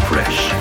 fresh.